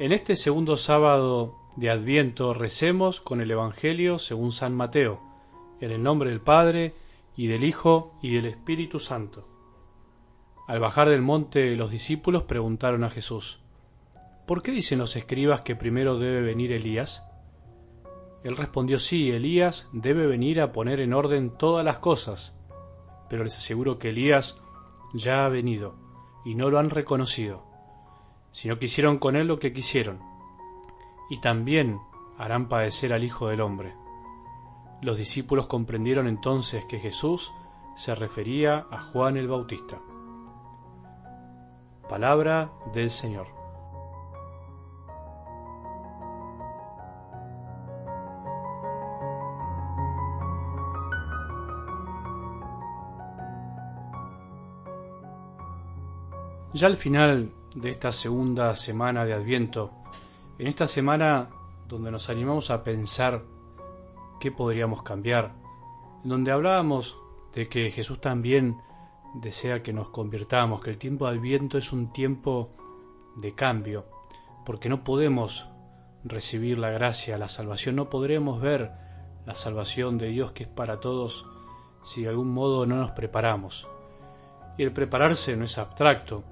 En este segundo sábado de Adviento recemos con el Evangelio según San Mateo, en el nombre del Padre, y del Hijo, y del Espíritu Santo. Al bajar del monte los discípulos preguntaron a Jesús, ¿por qué dicen los escribas que primero debe venir Elías? Él respondió, sí, Elías debe venir a poner en orden todas las cosas, pero les aseguro que Elías ya ha venido, y no lo han reconocido sino que hicieron con él lo que quisieron, y también harán padecer al Hijo del Hombre. Los discípulos comprendieron entonces que Jesús se refería a Juan el Bautista. Palabra del Señor. Ya al final de esta segunda semana de Adviento, en esta semana donde nos animamos a pensar qué podríamos cambiar, donde hablábamos de que Jesús también desea que nos convirtamos, que el tiempo de Adviento es un tiempo de cambio, porque no podemos recibir la gracia, la salvación, no podremos ver la salvación de Dios que es para todos si de algún modo no nos preparamos. Y el prepararse no es abstracto,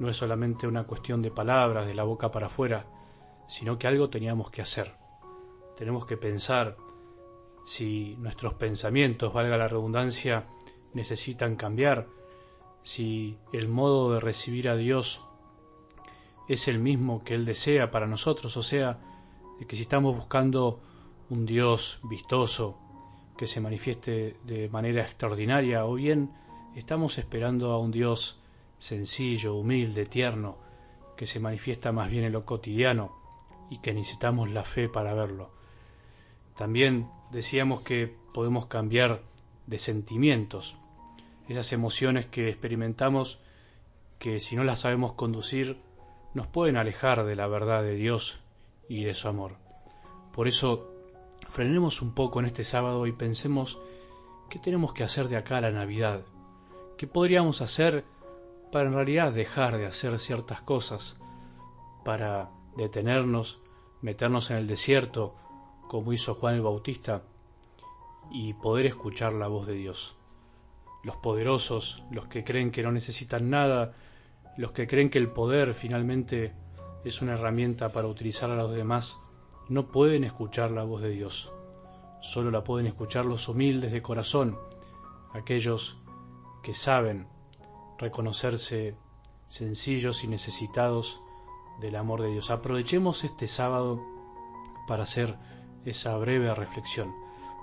no es solamente una cuestión de palabras, de la boca para afuera, sino que algo teníamos que hacer. Tenemos que pensar si nuestros pensamientos, valga la redundancia, necesitan cambiar, si el modo de recibir a Dios es el mismo que Él desea para nosotros, o sea, que si estamos buscando un Dios vistoso, que se manifieste de manera extraordinaria, o bien estamos esperando a un Dios sencillo, humilde, tierno, que se manifiesta más bien en lo cotidiano y que necesitamos la fe para verlo. También decíamos que podemos cambiar de sentimientos, esas emociones que experimentamos que si no las sabemos conducir nos pueden alejar de la verdad de Dios y de su amor. Por eso frenemos un poco en este sábado y pensemos qué tenemos que hacer de acá a la Navidad, qué podríamos hacer para en realidad dejar de hacer ciertas cosas, para detenernos, meternos en el desierto, como hizo Juan el Bautista, y poder escuchar la voz de Dios. Los poderosos, los que creen que no necesitan nada, los que creen que el poder finalmente es una herramienta para utilizar a los demás, no pueden escuchar la voz de Dios. Solo la pueden escuchar los humildes de corazón, aquellos que saben reconocerse sencillos y necesitados del amor de Dios. Aprovechemos este sábado para hacer esa breve reflexión,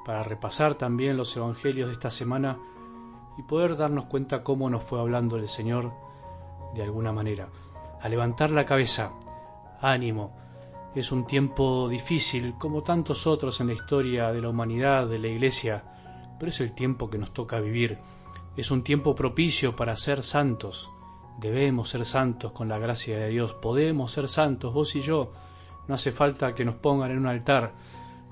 para repasar también los evangelios de esta semana y poder darnos cuenta cómo nos fue hablando el Señor de alguna manera. A levantar la cabeza, ánimo, es un tiempo difícil como tantos otros en la historia de la humanidad, de la Iglesia, pero es el tiempo que nos toca vivir es un tiempo propicio para ser santos. Debemos ser santos con la gracia de Dios. Podemos ser santos, vos y yo. No hace falta que nos pongan en un altar.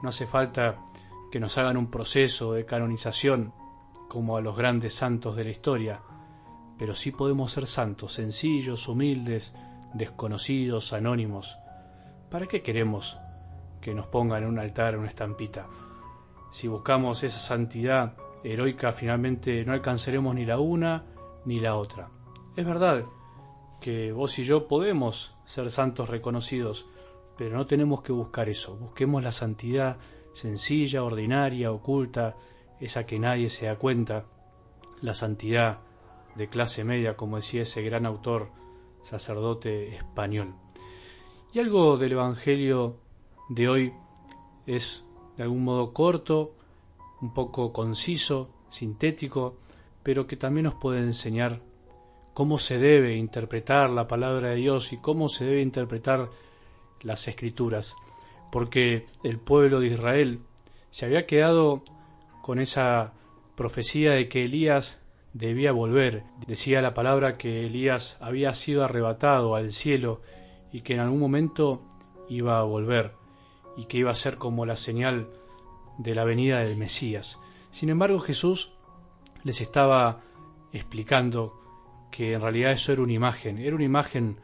No hace falta que nos hagan un proceso de canonización como a los grandes santos de la historia. Pero sí podemos ser santos, sencillos, humildes, desconocidos, anónimos. ¿Para qué queremos que nos pongan en un altar una estampita? Si buscamos esa santidad heroica finalmente no alcanzaremos ni la una ni la otra. Es verdad que vos y yo podemos ser santos reconocidos, pero no tenemos que buscar eso. Busquemos la santidad sencilla, ordinaria, oculta, esa que nadie se da cuenta, la santidad de clase media, como decía ese gran autor sacerdote español. Y algo del Evangelio de hoy es de algún modo corto, un poco conciso, sintético, pero que también nos puede enseñar cómo se debe interpretar la palabra de Dios y cómo se debe interpretar las escrituras, porque el pueblo de Israel se había quedado con esa profecía de que Elías debía volver. Decía la palabra que Elías había sido arrebatado al cielo y que en algún momento iba a volver y que iba a ser como la señal de la venida del Mesías. Sin embargo, Jesús les estaba explicando que en realidad eso era una imagen, era una imagen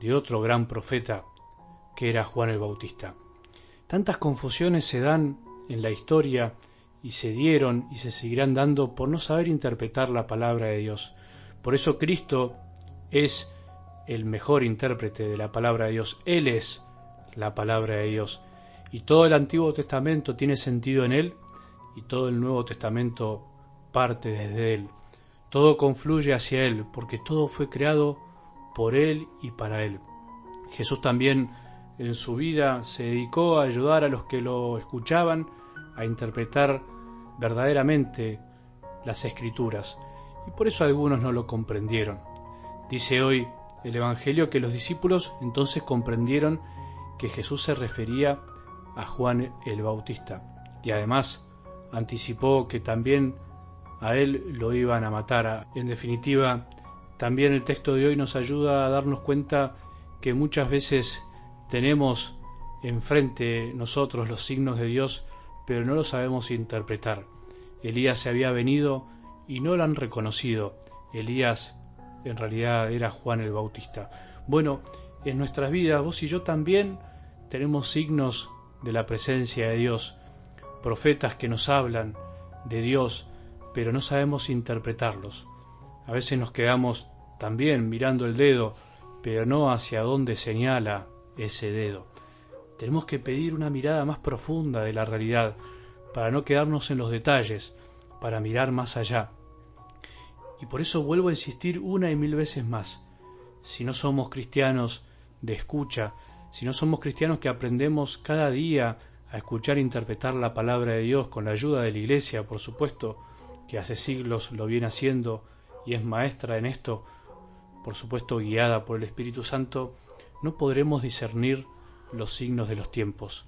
de otro gran profeta, que era Juan el Bautista. Tantas confusiones se dan en la historia y se dieron y se seguirán dando por no saber interpretar la palabra de Dios. Por eso Cristo es el mejor intérprete de la palabra de Dios. Él es la palabra de Dios. Y todo el Antiguo Testamento tiene sentido en Él y todo el Nuevo Testamento parte desde Él. Todo confluye hacia Él porque todo fue creado por Él y para Él. Jesús también en su vida se dedicó a ayudar a los que lo escuchaban a interpretar verdaderamente las escrituras y por eso algunos no lo comprendieron. Dice hoy el Evangelio que los discípulos entonces comprendieron que Jesús se refería a Juan el Bautista y además anticipó que también a él lo iban a matar. En definitiva, también el texto de hoy nos ayuda a darnos cuenta que muchas veces tenemos enfrente nosotros los signos de Dios, pero no los sabemos interpretar. Elías se había venido y no lo han reconocido. Elías en realidad era Juan el Bautista. Bueno, en nuestras vidas vos y yo también tenemos signos de la presencia de Dios, profetas que nos hablan de Dios, pero no sabemos interpretarlos. A veces nos quedamos también mirando el dedo, pero no hacia dónde señala ese dedo. Tenemos que pedir una mirada más profunda de la realidad, para no quedarnos en los detalles, para mirar más allá. Y por eso vuelvo a insistir una y mil veces más. Si no somos cristianos de escucha, si no somos cristianos que aprendemos cada día a escuchar e interpretar la palabra de Dios con la ayuda de la Iglesia, por supuesto, que hace siglos lo viene haciendo y es maestra en esto, por supuesto guiada por el Espíritu Santo, no podremos discernir los signos de los tiempos.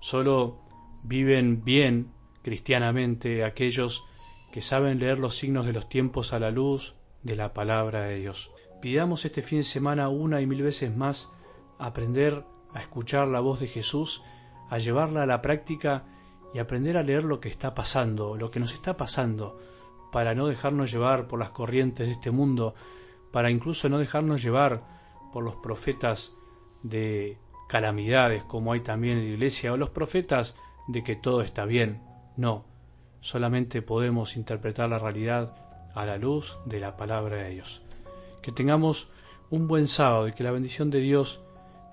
Solo viven bien cristianamente aquellos que saben leer los signos de los tiempos a la luz de la palabra de Dios. Pidamos este fin de semana una y mil veces más aprender a escuchar la voz de Jesús, a llevarla a la práctica y aprender a leer lo que está pasando, lo que nos está pasando, para no dejarnos llevar por las corrientes de este mundo, para incluso no dejarnos llevar por los profetas de calamidades como hay también en la iglesia, o los profetas de que todo está bien. No, solamente podemos interpretar la realidad a la luz de la palabra de Dios. Que tengamos un buen sábado y que la bendición de Dios,